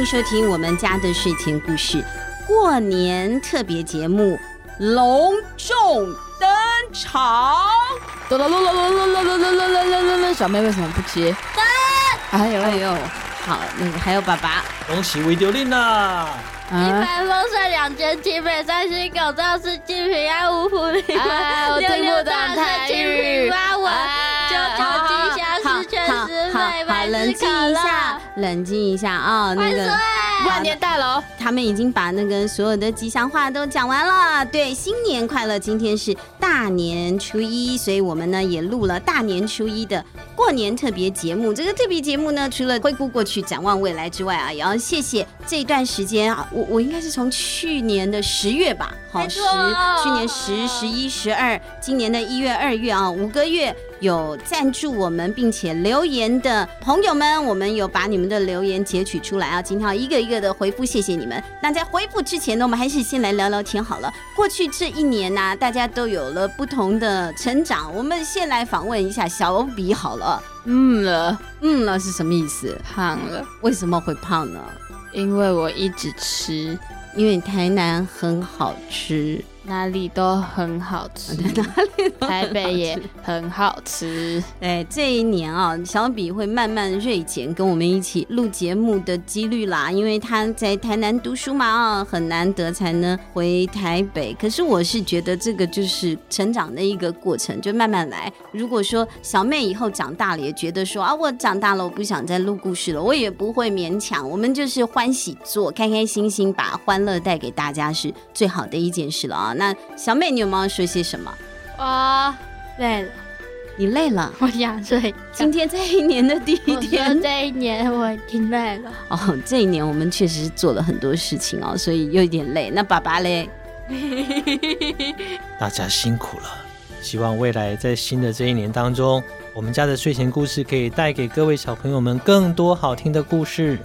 迎收听我们家的睡前故事过年特别节目隆重登场！哒哒哒哒哒哒哒哒哒哒哒！小妹为什么不接？哎呦哎呦，好，那个还有爸爸，恭喜维丢令啦！一帆风顺，两全其美，三星狗肇事，金平安，五福临门，我听不懂台语。九九吉祥，十全十美，万事可乐。冷静一下啊！那个万年大楼，他们已经把那个所有的吉祥话都讲完了。对，新年快乐！今天是大年初一，所以我们呢也录了大年初一的过年特别节目。这个特别节目呢，除了回顾过去、展望未来之外啊，也要谢谢这一段时间啊，我我应该是从去年的十月吧，好十，去年十、十一、十二，今年的一月、二月啊，五个月。有赞助我们并且留言的朋友们，我们有把你们的留言截取出来啊，今天要一个一个的回复，谢谢你们。那在回复之前呢，我们还是先来聊聊天好了。过去这一年呢、啊，大家都有了不同的成长。我们先来访问一下小比好了。嗯了，嗯了是什么意思？胖了？为什么会胖呢？因为我一直吃，因为台南很好吃。哪里都很好吃，哪里台北也很好吃。哎，这一年啊，小比会慢慢锐减跟我们一起录节目的几率啦，因为他在台南读书嘛啊，很难得才能回台北。可是我是觉得这个就是成长的一个过程，就慢慢来。如果说小妹以后长大了，也觉得说啊，我长大了，我不想再录故事了，我也不会勉强。我们就是欢喜做，开开心心把欢乐带给大家是最好的一件事了啊。那小美，你有没有说些什么？我累了，你累了，我想睡。今天这一年的第一天，这一年我挺累了。哦，这一年我们确实做了很多事情哦，所以有一点累。那爸爸嘞？大家辛苦了。希望未来在新的这一年当中，我们家的睡前故事可以带给各位小朋友们更多好听的故事。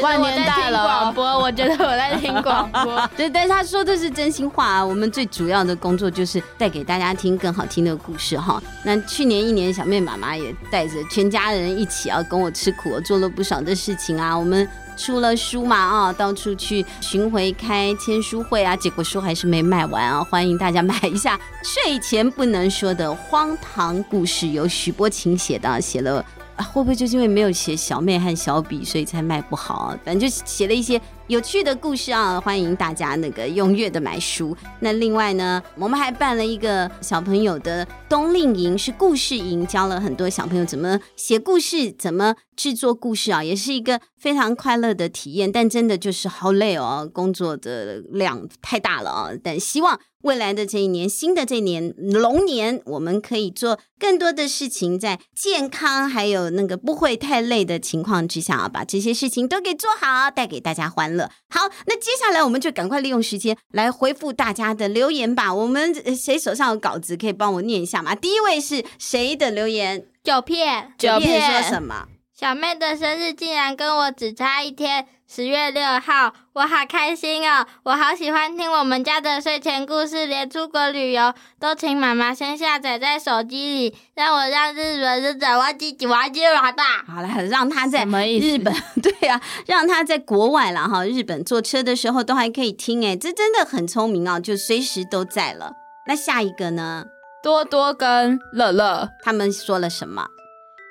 万年大楼广播，我觉得我在听广播。对，但是他说的是真心话啊。我们最主要的工作就是带给大家听更好听的故事哈。那去年一年，小妹妈妈也带着全家人一起啊，跟我吃苦，做了不少的事情啊。我们出了书嘛啊，到处去巡回开签书会啊，结果书还是没卖完啊。欢迎大家买一下《睡前不能说的荒唐故事》，由许波琴写的，写了。会不会就是因为没有写小妹和小比，所以才卖不好啊？反正就写了一些有趣的故事啊，欢迎大家那个踊跃的买书。那另外呢，我们还办了一个小朋友的冬令营，是故事营，教了很多小朋友怎么写故事，怎么制作故事啊，也是一个非常快乐的体验。但真的就是好累哦，工作的量太大了啊。但希望。未来的这一年，新的这一年龙年，我们可以做更多的事情，在健康还有那个不会太累的情况之下啊，把这些事情都给做好，带给大家欢乐。好，那接下来我们就赶快利用时间来回复大家的留言吧。我们谁手上有稿子，可以帮我念一下吗？第一位是谁的留言？九片，九片说什么？小妹的生日竟然跟我只差一天。十月六号，我好开心哦！我好喜欢听我们家的睡前故事，连出国旅游都请妈妈先下载在手机里，让我让日本日转弯机转弯机滑大。好了，让他在日本，对呀、啊，让他在国外了哈，日本坐车的时候都还可以听，哎，这真的很聪明哦，就随时都在了。那下一个呢？多多跟乐乐他们说了什么？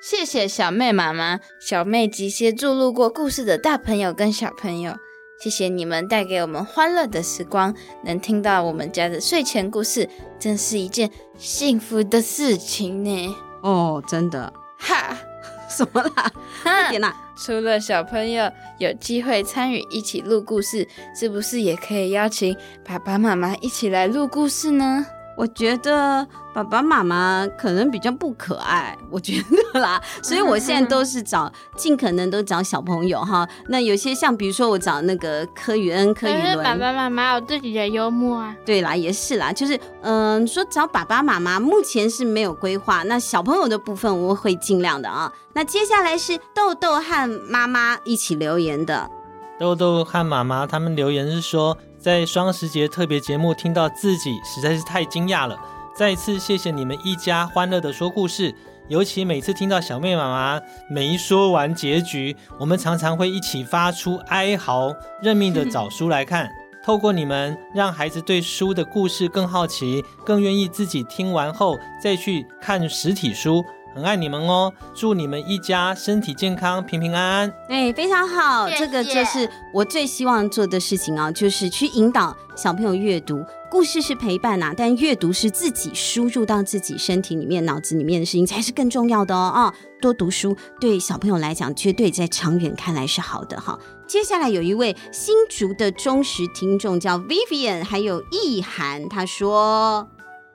谢谢小妹妈妈、小妹及协助录过故事的大朋友跟小朋友，谢谢你们带给我们欢乐的时光。能听到我们家的睡前故事，真是一件幸福的事情呢。哦，真的，哈，什么啦？快点啦！除了小朋友有机会参与一起录故事，是不是也可以邀请爸爸妈妈一起来录故事呢？我觉得爸爸妈妈可能比较不可爱，我觉得啦，所以我现在都是找尽可能都找小朋友哈。那有些像比如说我找那个柯宇恩、柯宇伦，爸爸妈妈有自己的幽默啊。对啦，也是啦，就是嗯、呃，说找爸爸妈妈，目前是没有规划。那小朋友的部分我会尽量的啊。那接下来是豆豆和妈妈一起留言的，豆豆和妈妈他们留言是说。在双十节特别节目听到自己实在是太惊讶了，再次谢谢你们一家欢乐的说故事，尤其每次听到小妹妈妈没说完结局，我们常常会一起发出哀嚎，认命的找书来看。透过你们，让孩子对书的故事更好奇，更愿意自己听完后再去看实体书。很爱你们哦，祝你们一家身体健康、平平安安。哎，非常好，谢谢。这个就是我最希望做的事情啊，就是去引导小朋友阅读。故事是陪伴呐、啊，但阅读是自己输入到自己身体里面、脑子里面的事情才是更重要的哦。啊，多读书对小朋友来讲，绝对在长远看来是好的哈。接下来有一位新竹的忠实听众叫 Vivian，还有意涵，他说：“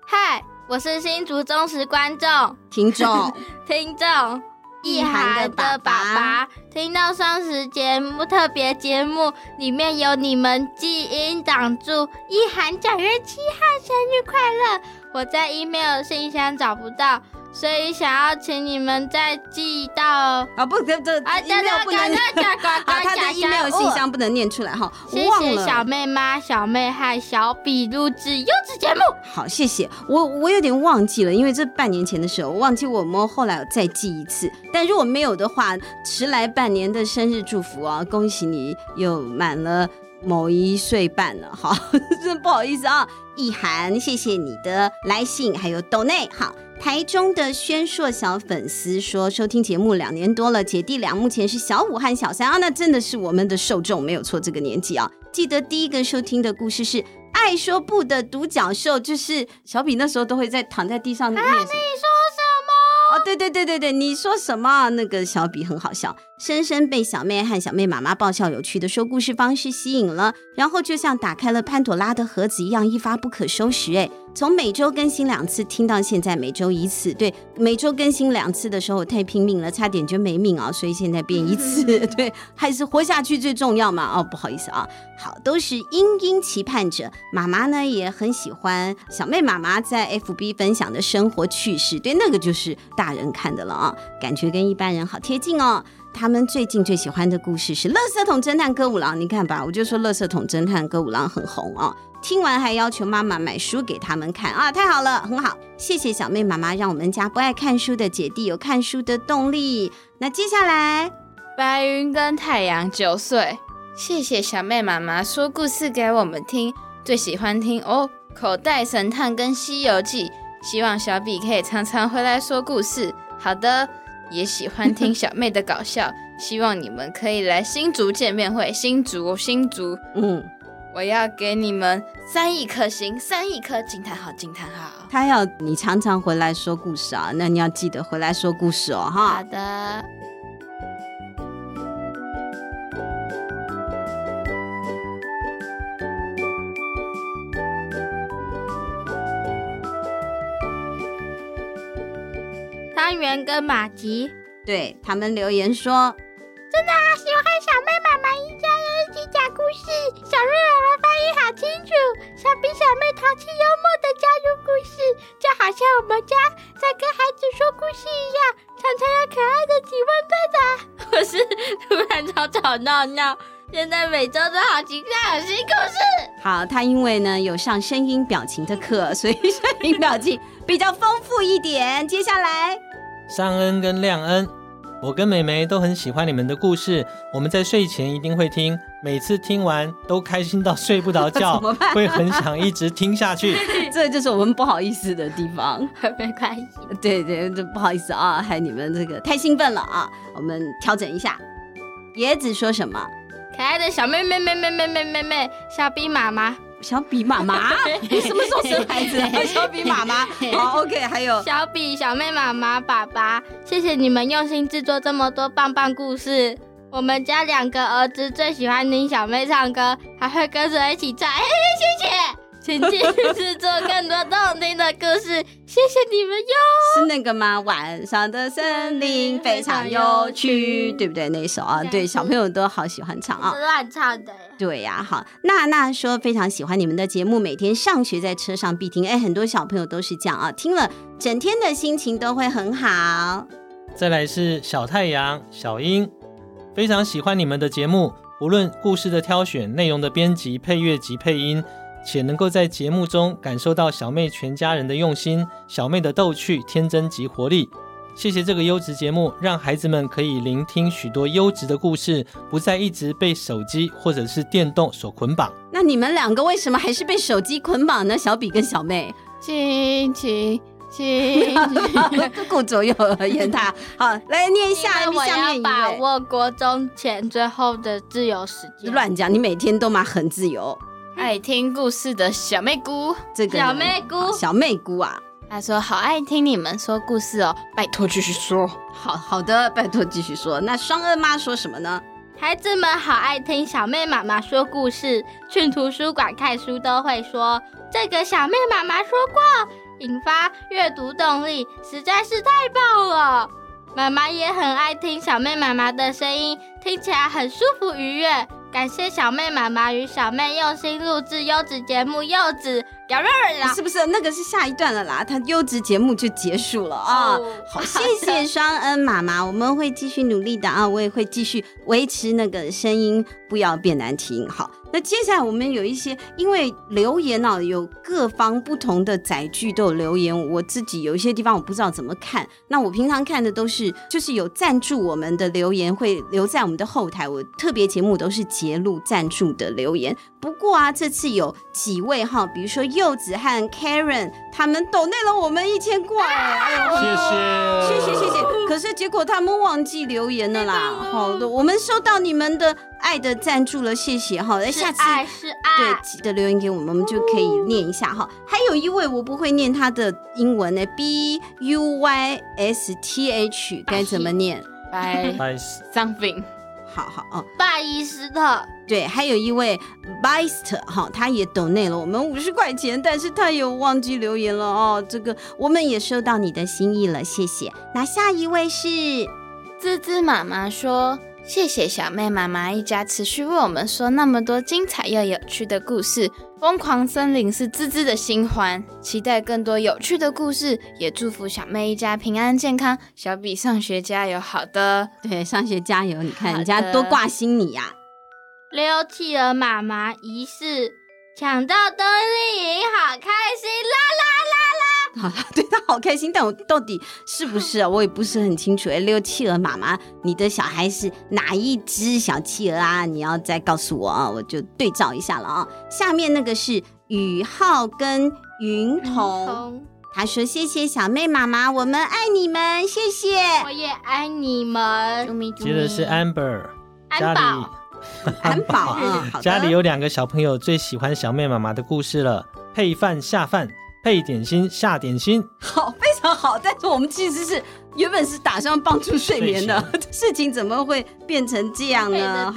嗨。”我是新竹忠实观众、听众、听众，意涵的爸爸，听到双十节目特别节目里面有你们基因挡住。意涵九月七号生日快乐，我在 email 信箱找不到。所以想要请你们再寄到啊不，这这 email 不能 啊，他的 email 信箱不能念出来哈。谢谢小妹妈、小妹和小比录制优质节目。好，谢谢我我有点忘记了，因为这半年前的时候，我忘记我们后来有再寄一次。但如果没有的话，迟来半年的生日祝福啊，恭喜你又满了某一岁半了，好，真不好意思啊，意涵，谢谢你的来信，还有豆内，好。台中的轩硕小粉丝说，收听节目两年多了，姐弟俩目前是小五和小三啊，那真的是我们的受众，没有错，这个年纪啊。记得第一个收听的故事是《爱说不的独角兽》，就是小比那时候都会在躺在地上念。哦，对对对对对，你说什么？那个小比很好笑，深深被小妹和小妹妈妈爆笑有趣的说故事方式吸引了，然后就像打开了潘朵拉的盒子一样，一发不可收拾。哎，从每周更新两次听到现在每周一次，对，每周更新两次的时候太拼命了，差点就没命啊，所以现在变一次，对，还是活下去最重要嘛。哦，不好意思啊，好，都是殷殷期盼着。妈妈呢也很喜欢小妹妈妈在 FB 分享的生活趣事，对，那个就是。大人看的了啊，感觉跟一般人好贴近哦。他们最近最喜欢的故事是《垃圾桶侦探歌舞郎》，你看吧，我就说《垃圾桶侦探歌舞郎》很红哦。听完还要求妈妈买书给他们看啊，太好了，很好，谢谢小妹妈妈，让我们家不爱看书的姐弟有看书的动力。那接下来，白云跟太阳九岁，谢谢小妹妈妈说故事给我们听，最喜欢听哦，《口袋神探》跟《西游记》。希望小比可以常常回来说故事。好的，也喜欢听小妹的搞笑。希望你们可以来新竹见面会。新竹，新竹，嗯，我要给你们三亿颗星，三亿颗惊叹号，惊叹号。他要你常常回来说故事啊，那你要记得回来说故事哦，哈。好的。汤圆跟马吉对他们留言说：“真的啊，喜欢小妹妈妈一家人一起讲故事，小妹妈妈发音好清楚，小比小妹淘气幽默的加入故事，就好像我们家在跟孩子说故事一样，常常有可爱的提问对的。我是突然吵吵闹闹，现在每周都好期待有新故事。好，他因为呢有上声音表情的课，所以声音表情比较丰富一点。接下来。”尚恩跟亮恩，我跟美眉都很喜欢你们的故事，我们在睡前一定会听，每次听完都开心到睡不着觉，会很想一直听下去。这就是我们不好意思的地方，没关系。对对，这不好意思啊，害你们这个太兴奋了啊，我们调整一下。椰子说什么？可爱的小妹妹妹妹妹妹妹妹，小兵妈妈。小比妈妈，你什么时候生孩子？小比妈妈，好，OK，还有小比小妹妈妈爸爸，谢谢你们用心制作这么多棒棒故事。我们家两个儿子最喜欢听小妹唱歌，还会跟着一起唱。哎，谢谢。请继续制作更多动听的故事，谢谢你们哟。是那个吗？晚上的森林非常有趣，对不对？那一首啊，对，小朋友都好喜欢唱啊。是乱唱的。对呀，好。娜娜说非常喜欢你们的节目，每天上学在车上必听。哎，很多小朋友都是这样啊，听了整天的心情都会很好。再来是小太阳小英，非常喜欢你们的节目，无论故事的挑选、内容的编辑、配乐及配音。且能够在节目中感受到小妹全家人的用心，小妹的逗趣、天真及活力。谢谢这个优质节目，让孩子们可以聆听许多优质的故事，不再一直被手机或者是电动所捆绑。那你们两个为什么还是被手机捆绑呢？小比跟小妹，亲亲亲，顾左右而言他。好，来念一下。我要把握国中前最后的自由时间。乱讲，你每天都嘛很自由。爱听故事的小妹姑，这个小妹姑，小妹姑啊。她说：“好爱听你们说故事哦，拜托继续说。好好的，拜托继续说。那双二妈说什么呢？孩子们好爱听小妹妈妈说故事，去图书馆看书都会说这个小妹妈妈说过，引发阅读动力，实在是太棒了。妈妈也很爱听小妹妈妈的声音，听起来很舒服愉悦。感谢小妹妈妈与小妹用心录制优质节目，柚子。”表热了，是不是那个是下一段了啦？他优质节目就结束了啊！哦、好，谢谢双恩妈妈，我们会继续努力的啊！我也会继续维持那个声音，不要变难听。好，那接下来我们有一些，因为留言呢、啊，有各方不同的载具都有留言，我自己有一些地方我不知道怎么看。那我平常看的都是，就是有赞助我们的留言会留在我们的后台，我特别节目都是截录赞助的留言。不过啊，这次有几位哈，比如说柚子和 Karen，他们抖内了我们一千块，哎呦，谢谢，谢谢谢谢。可是结果他们忘记留言了啦。好的，我们收到你们的爱的赞助了，谢谢哈。那下次爱是爱，对，记得留言给我们，我们就可以念一下哈。还有一位我不会念他的英文呢，B U Y S T H 该怎么念？By something。好好哦，巴伊斯特，对，还有一位 Bist 哈，他也 donate 了我们五十块钱，但是他也忘记留言了哦。这个我们也收到你的心意了，谢谢。那下一位是滋滋妈妈说。谢谢小妹妈妈一家持续为我们说那么多精彩又有趣的故事。疯狂森林是滋滋的新欢，期待更多有趣的故事，也祝福小妹一家平安健康。小比上学加油，好的，对，上学加油。你看人家多挂心你呀、啊。溜企鹅妈妈仪式抢到冬令营，好开心啦啦啦！好，对他好开心，但我到底是不是啊？我也不是很清楚。哎，六企鹅妈妈，你的小孩是哪一只小企鹅啊？你要再告诉我啊，我就对照一下了啊。下面那个是宇浩跟云彤，他说：“谢谢小妹妈妈，我们爱你们，谢谢。”我也爱你们。接着是 Amber，安宝，安宝 啊，家里有两个小朋友最喜欢小妹妈妈的故事了，配饭下饭。配点心下点心，好，非常好。但是我们其实是原本是打算帮助睡眠的 事情，怎么会变成这样呢？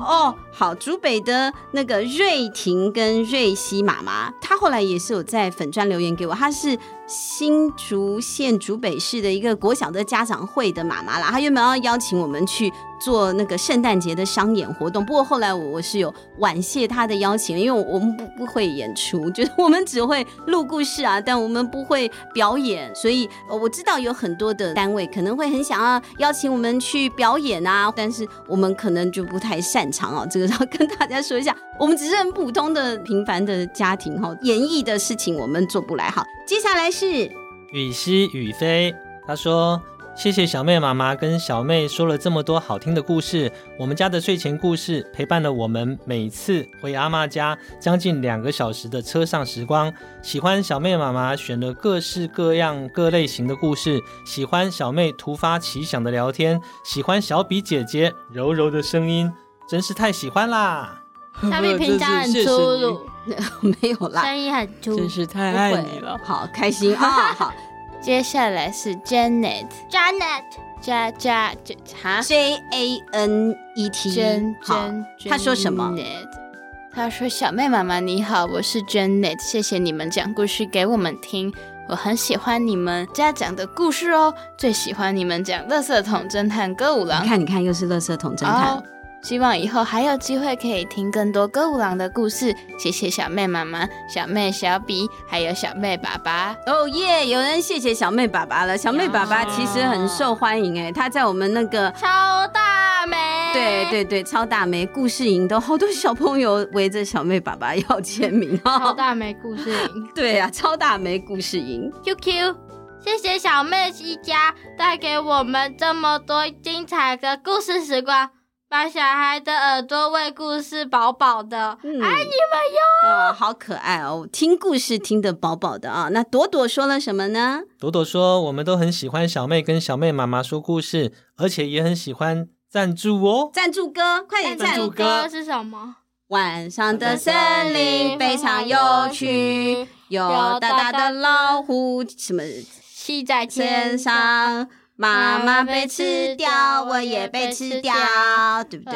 哦，好，竹北的那个瑞婷跟瑞希妈妈，她后来也是有在粉砖留言给我，她是。新竹县竹北市的一个国小的家长会的妈妈啦，她原本要邀请我们去做那个圣诞节的商演活动，不过后来我我是有婉谢她的邀请，因为我们不不会演出，就是我们只会录故事啊，但我们不会表演，所以我知道有很多的单位可能会很想要邀请我们去表演啊，但是我们可能就不太擅长哦，这个要跟大家说一下，我们只是很普通的平凡的家庭哈，演艺的事情我们做不来哈，接下来。是雨熙雨飞，他说：“谢谢小妹妈妈跟小妹说了这么多好听的故事，我们家的睡前故事陪伴了我们每次回阿妈家将近两个小时的车上时光。喜欢小妹妈妈选了各式各样各类型的故事，喜欢小妹突发奇想的聊天，喜欢小比姐姐柔柔的声音，真是太喜欢啦！小比平常很粗鲁。”没有啦，声音很粗，真是太爱你了，好开心啊！好，接下来是 Janet，Janet，加加哈，J A N E T，好，他说什么？他说：“小妹妈妈你好，我是 Janet，谢谢你们讲故事给我们听，我很喜欢你们家讲的故事哦，最喜欢你们讲垃圾桶侦探歌舞郎，你看你看，又是垃圾桶侦探。Oh, 希望以后还有机会可以听更多歌舞郎的故事。谢谢小妹妈妈、小妹小比，还有小妹爸爸。哦耶！有人谢谢小妹爸爸了。小妹爸爸其实很受欢迎哎，他在我们那个超大梅，对对对，超大梅故事营都好多小朋友围着小妹爸爸要签名。超大梅故事营，对啊，超大梅故事营。QQ，谢谢小妹一家带给我们这么多精彩的故事时光。把小孩的耳朵喂故事饱饱的，嗯、爱你们哟！啊，好可爱哦，听故事听得饱饱的啊。那朵朵说了什么呢？朵朵说，我们都很喜欢小妹跟小妹妈妈说故事，而且也很喜欢赞助哦。赞助歌，快点赞助歌是什么？晚上的森林非常有趣，有大大的老虎，什么骑在天上。妈妈被吃掉，我也被吃掉，对不对？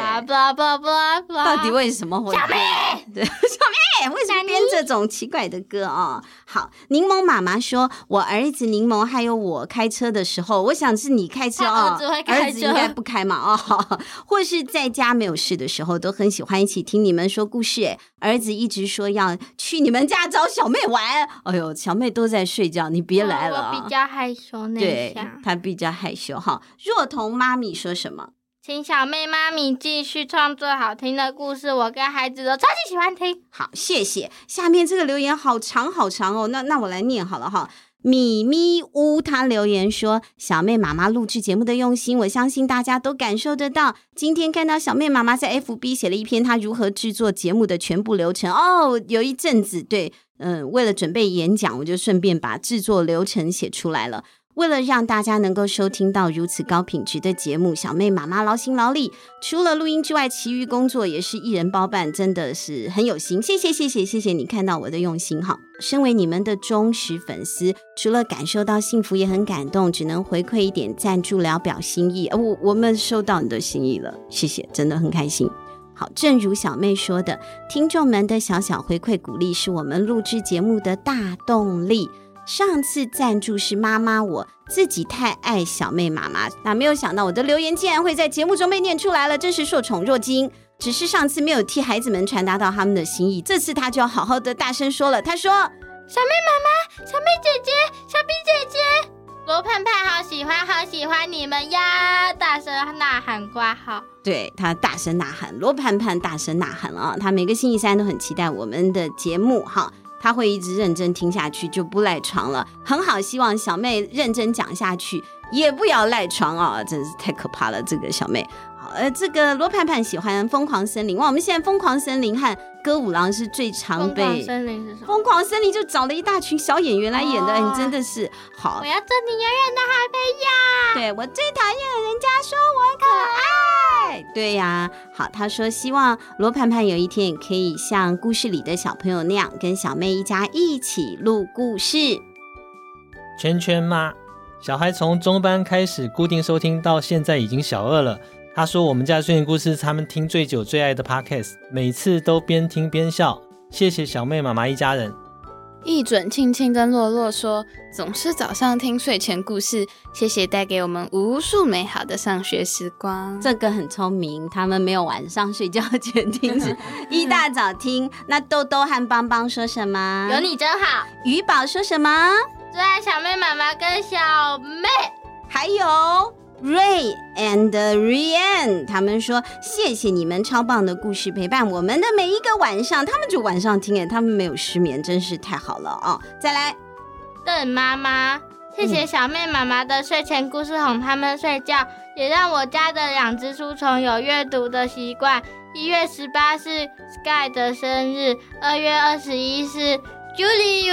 到底为什么会？小妹，对，小妹，为什么编这种奇怪的歌啊？好，柠檬妈妈说，我儿子柠檬还有我开车的时候，我想是你开车哦，儿子应该不开嘛哦，或是在家没有事的时候，都很喜欢一起听你们说故事。儿子一直说要去你们家找小妹玩，哎呦，小妹都在睡觉，你别来了。我比较害羞，对，他比较。害羞哈，若彤妈咪说什么？请小妹妈咪继续创作好听的故事，我跟孩子都超级喜欢听。好，谢谢。下面这个留言好长好长哦，那那我来念好了哈。咪咪乌他留言说：“小妹妈妈录制节目的用心，我相信大家都感受得到。今天看到小妹妈妈在 FB 写了一篇她如何制作节目的全部流程哦，有一阵子对，嗯，为了准备演讲，我就顺便把制作流程写出来了。”为了让大家能够收听到如此高品质的节目，小妹妈妈劳心劳力，除了录音之外，其余工作也是一人包办，真的是很有心。谢谢谢谢谢谢你看到我的用心哈！身为你们的忠实粉丝，除了感受到幸福，也很感动，只能回馈一点赞助，聊表心意。我我们收到你的心意了，谢谢，真的很开心。好，正如小妹说的，听众们的小小回馈鼓励，是我们录制节目的大动力。上次赞助是妈妈，我自己太爱小妹妈妈，那没有想到我的留言竟然会在节目中被念出来了，真是受宠若惊。只是上次没有替孩子们传达到他们的心意，这次他就要好好的大声说了。他说：“小妹妈妈、小妹姐姐、小 B 姐姐，罗盼盼好喜欢，好喜欢你们呀！”大声呐喊挂号，对他大声呐喊，罗盼盼大声呐喊了啊！他每个星期三都很期待我们的节目哈。他会一直认真听下去，就不赖床了，很好。希望小妹认真讲下去，也不要赖床啊！真是太可怕了，这个小妹。好，呃，这个罗盼盼喜欢《疯狂森林》哇，我们现在《疯狂森林》和《歌舞郎》是最常被。疯狂森林是什么？疯狂森林就找了一大群小演员来演的，哦、你真的是好。我要做你永远的好朋友。对，我最讨厌人家说我可爱。对呀，好，他说希望罗盘盘有一天也可以像故事里的小朋友那样，跟小妹一家一起录故事。圈圈妈，小孩从中班开始固定收听，到现在已经小二了。他说我们家睡前故事是他们听最久、最爱的 Podcast，每次都边听边笑。谢谢小妹妈妈一家人。一准庆庆跟洛洛说，总是早上听睡前故事，谢谢带给我们无数美好的上学时光。这个很聪明，他们没有晚上睡觉前听，是 一大早听。那豆豆和邦邦说什么？有你真好。鱼宝说什么？最爱小妹妈妈跟小妹，还有。Ray and Rianne，他们说谢谢你们超棒的故事陪伴我们的每一个晚上，他们就晚上听诶，他们没有失眠，真是太好了啊、哦！再来，邓妈妈，谢谢小妹妈妈的睡前故事哄他们睡觉，也让我家的两只书虫有阅读的习惯。一月十八是 Sky 的生日，二月二十一是 Julie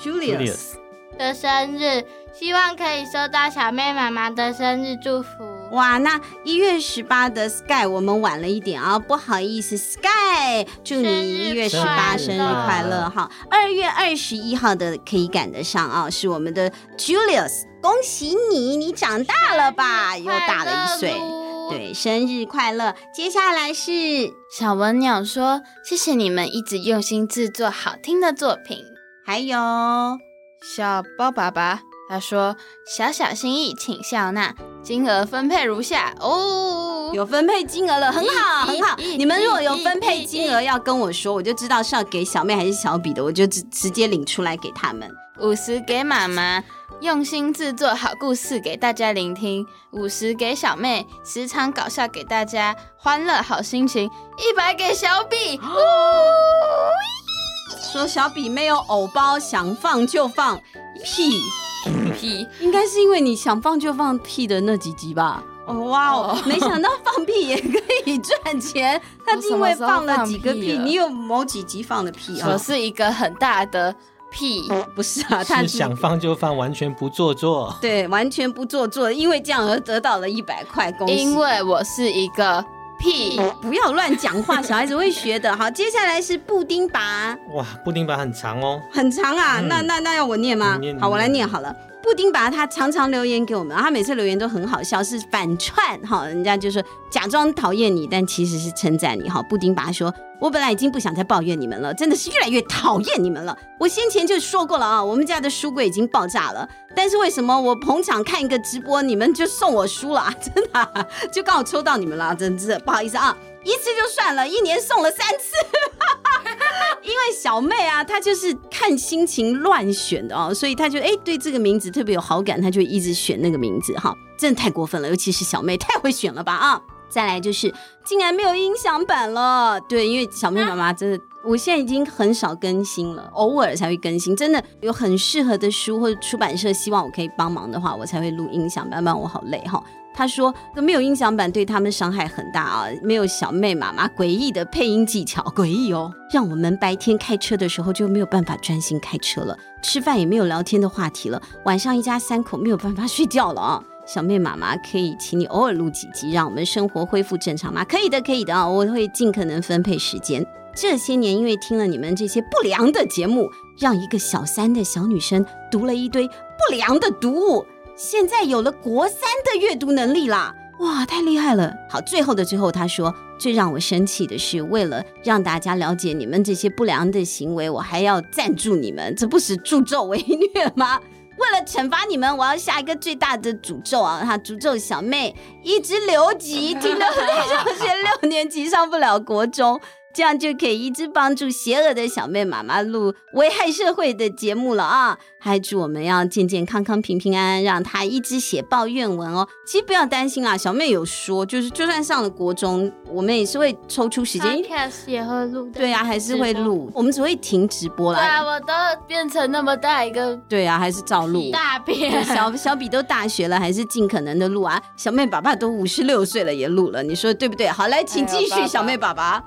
Julius 的生日。希望可以收到小妹妈妈的生日祝福。哇，那一月十八的 Sky，我们晚了一点啊，不好意思，Sky，祝你一月十八生日快乐哈。二月二十一号的可以赶得上啊，是我们的 Julius，恭喜你，你长大了吧，又大了一岁，对，生日快乐。接下来是小文鸟说，谢谢你们一直用心制作好听的作品，还有小包爸爸。他说：“小小心意，请笑纳，金额分配如下哦，有分配金额了，很好，很好。你们如果有分配金额，要跟我说，我就知道是要给小妹还是小比的，我就直直接领出来给他们。五十给妈妈，用心制作好故事给大家聆听；五十给小妹，时常搞笑给大家欢乐好心情；一百给小比，哦，说小比没有偶包，想放就放。”屁！屁，应该是因为你想放就放屁的那几集吧？哦哇哦，没想到放屁也可以赚钱。他因为放了几个屁，你有某几集放的屁啊？我是一个很大的屁，不是啊？他是想放就放，完全不做作。对，完全不做作，因为这样而得到了一百块。恭喜！因为我是一个。屁！不要乱讲话，小孩子会学的。好，接下来是布丁拔。哇，布丁拔很长哦，很长啊。嗯、那那那要我念吗？念好，我来念好了。布丁把他常常留言给我们，他每次留言都很好笑，是反串哈，人家就说假装讨厌你，但其实是称赞你哈。布丁他说。我本来已经不想再抱怨你们了，真的是越来越讨厌你们了。我先前就说过了啊，我们家的书柜已经爆炸了。但是为什么我捧场看一个直播，你们就送我书了啊？真的，就刚好抽到你们了，真是不好意思啊。一次就算了，一年送了三次。因为小妹啊，她就是看心情乱选的哦，所以她就哎对这个名字特别有好感，她就一直选那个名字哈。真的太过分了，尤其是小妹太会选了吧啊！再来就是，竟然没有音响版了。对，因为小妹妈妈真的，我现在已经很少更新了，偶尔才会更新。真的有很适合的书或者出版社希望我可以帮忙的话，我才会录音响版，不然我好累哈。他说，没有音响版对他们伤害很大啊，没有小妹妈妈诡异的配音技巧，诡异哦，让我们白天开车的时候就没有办法专心开车了，吃饭也没有聊天的话题了，晚上一家三口没有办法睡觉了啊。小妹妈妈，可以请你偶尔录几集，让我们生活恢复正常吗？可以的，可以的啊，我会尽可能分配时间。这些年，因为听了你们这些不良的节目，让一个小三的小女生读了一堆不良的读物，现在有了国三的阅读能力啦！哇，太厉害了！好，最后的最后，他说最让我生气的是，为了让大家了解你们这些不良的行为，我还要赞助你们，这不是助纣为虐吗？为了惩罚你们，我要下一个最大的诅咒啊！他诅咒小妹一直留级，听到小学六年级上不了国中。这样就可以一直帮助邪恶的小妹妈妈录危害社会的节目了啊！还祝我们要健健康康、平平安安，让她一直写抱怨文哦。其实不要担心啦，小妹有说，就是就算上了国中，我们也是会抽出时间，Podcast 也会录。对啊，还是会录，我们只会停直播啦。对啊，我都变成那么大一个，对啊，还是照录。大变，小小比都大学了，还是尽可能的录啊。小妹爸爸都五十六岁了，也录了，你说对不对？好，来，请继续，哎、小妹爸爸。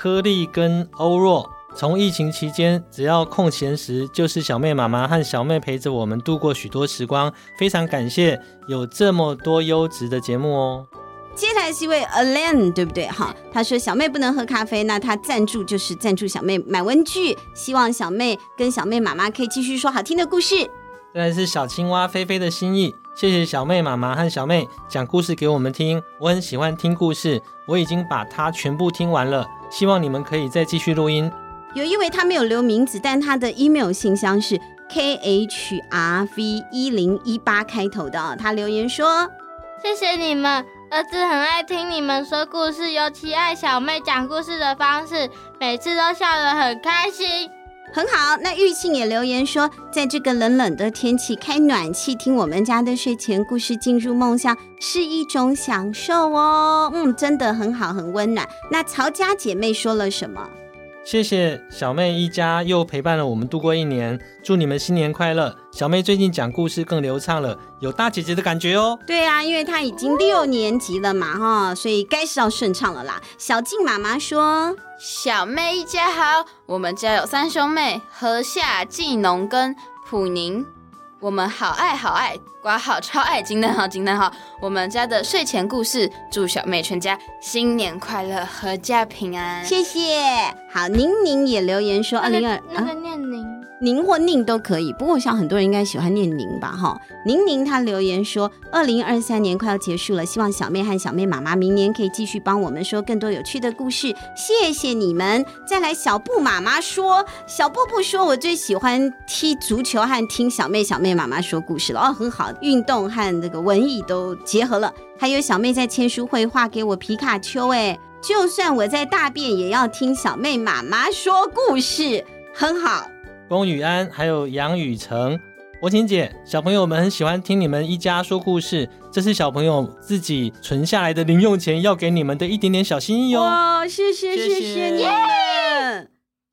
颗粒跟欧若，从疫情期间，只要空闲时，就是小妹妈妈和小妹陪着我们度过许多时光。非常感谢有这么多优质的节目哦。接下来是一位 Alan，对不对？哈，他说小妹不能喝咖啡，那他赞助就是赞助小妹买文具，希望小妹跟小妹妈妈可以继续说好听的故事。再来是小青蛙菲菲的心意，谢谢小妹妈妈和小妹讲故事给我们听，我很喜欢听故事，我已经把它全部听完了。希望你们可以再继续录音。有一位他没有留名字，但他的 email 信箱是 khrv 一零一八开头的。他留言说：“谢谢你们，儿子很爱听你们说故事，尤其爱小妹讲故事的方式，每次都笑得很开心。”很好，那玉庆也留言说，在这个冷冷的天气，开暖气听我们家的睡前故事，进入梦乡是一种享受哦。嗯，真的很好，很温暖。那曹家姐妹说了什么？谢谢小妹一家又陪伴了我们度过一年，祝你们新年快乐。小妹最近讲故事更流畅了，有大姐姐的感觉哦。对啊，因为她已经六年级了嘛，哈，所以该是要顺畅了啦。小静妈妈说：“小妹一家好，我们家有三兄妹，何夏、季农跟普宁。”我们好爱好爱，瓜号超爱金蛋号金蛋号。我们家的睡前故事，祝小妹全家新年快乐，阖家平安。谢谢。好，宁宁也留言说二零二，那个念宁。宁或宁都可以，不过我想很多人应该喜欢念宁吧，哈。宁宁他留言说，二零二三年快要结束了，希望小妹和小妹妈妈明年可以继续帮我们说更多有趣的故事，谢谢你们。再来，小布妈妈说，小布布说我最喜欢踢足球和听小妹小妹妈妈说故事了，哦，很好，运动和这个文艺都结合了。还有小妹在签书会画给我皮卡丘，哎，就算我在大便也要听小妹妈妈说故事，很好。龚宇安，还有杨雨成，柏琴姐，小朋友们很喜欢听你们一家说故事，这是小朋友自己存下来的零用钱，要给你们的一点点小心意哦。哇，谢谢谢谢你们！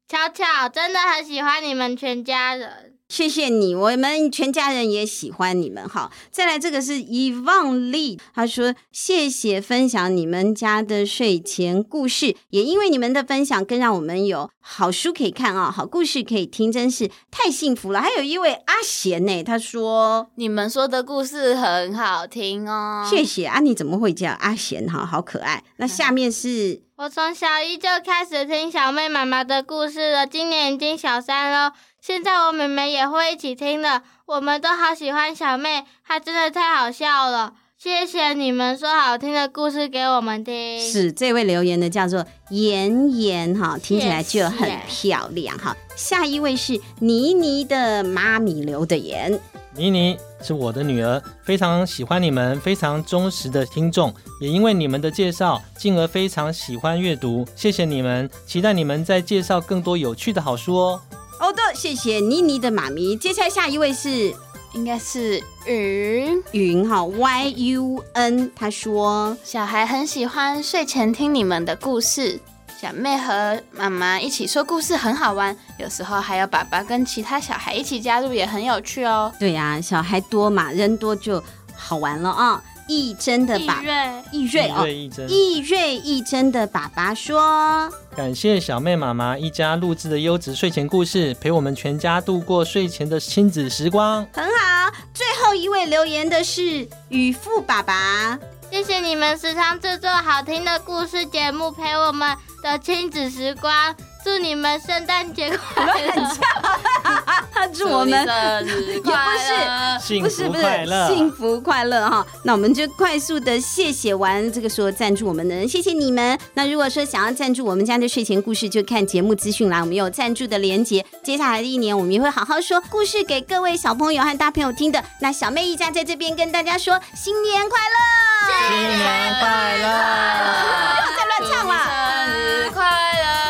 巧巧真的很喜欢你们全家人。谢谢你，我们全家人也喜欢你们。哈，再来这个是 Yvonne Lee，他说谢谢分享你们家的睡前故事，也因为你们的分享，更让我们有好书可以看啊，好故事可以听，真是太幸福了。还有一位阿贤呢，他说你们说的故事很好听哦，谢谢啊，你怎么会叫阿贤哈？好可爱。那下面是我从小一就开始听小妹妈妈的故事了，今年已经小三了。现在我妹妹也会一起听了，我们都好喜欢小妹，她真的太好笑了。谢谢你们说好听的故事给我们听。是这位留言的叫做妍妍哈，听起来就很漂亮哈。下一位是妮妮的妈咪留的言，妮妮是我的女儿，非常喜欢你们，非常忠实的听众，也因为你们的介绍，进而非常喜欢阅读。谢谢你们，期待你们再介绍更多有趣的好书哦。好的，谢谢妮妮的妈咪。接下来下一位是，应该是云云哈，Y U N。他说，小孩很喜欢睡前听你们的故事，小妹和妈妈一起说故事很好玩，有时候还有爸爸跟其他小孩一起加入，也很有趣哦。对呀、啊，小孩多嘛，人多就好玩了啊。易真的爸，易瑞哦，易瑞易真的爸爸说：“感谢小妹妈妈一家录制的优质睡前故事，陪我们全家度过睡前的亲子时光。”很好，最后一位留言的是雨父爸爸，谢谢你们时常制作好听的故事节目，陪我们的亲子时光。祝你们圣诞节快乐！他 祝我们生日快乐，不是不是不是幸福快乐哈。那我们就快速的谢谢完这个说赞助我们的人，谢谢你们。那如果说想要赞助我们家的睡前故事，就看节目资讯栏，我们有赞助的连接。接下来的一年，我们也会好好说故事给各位小朋友和大朋友听的。那小妹一家在这边跟大家说新年快乐，新年快乐！不要再乱唱了，生日快乐。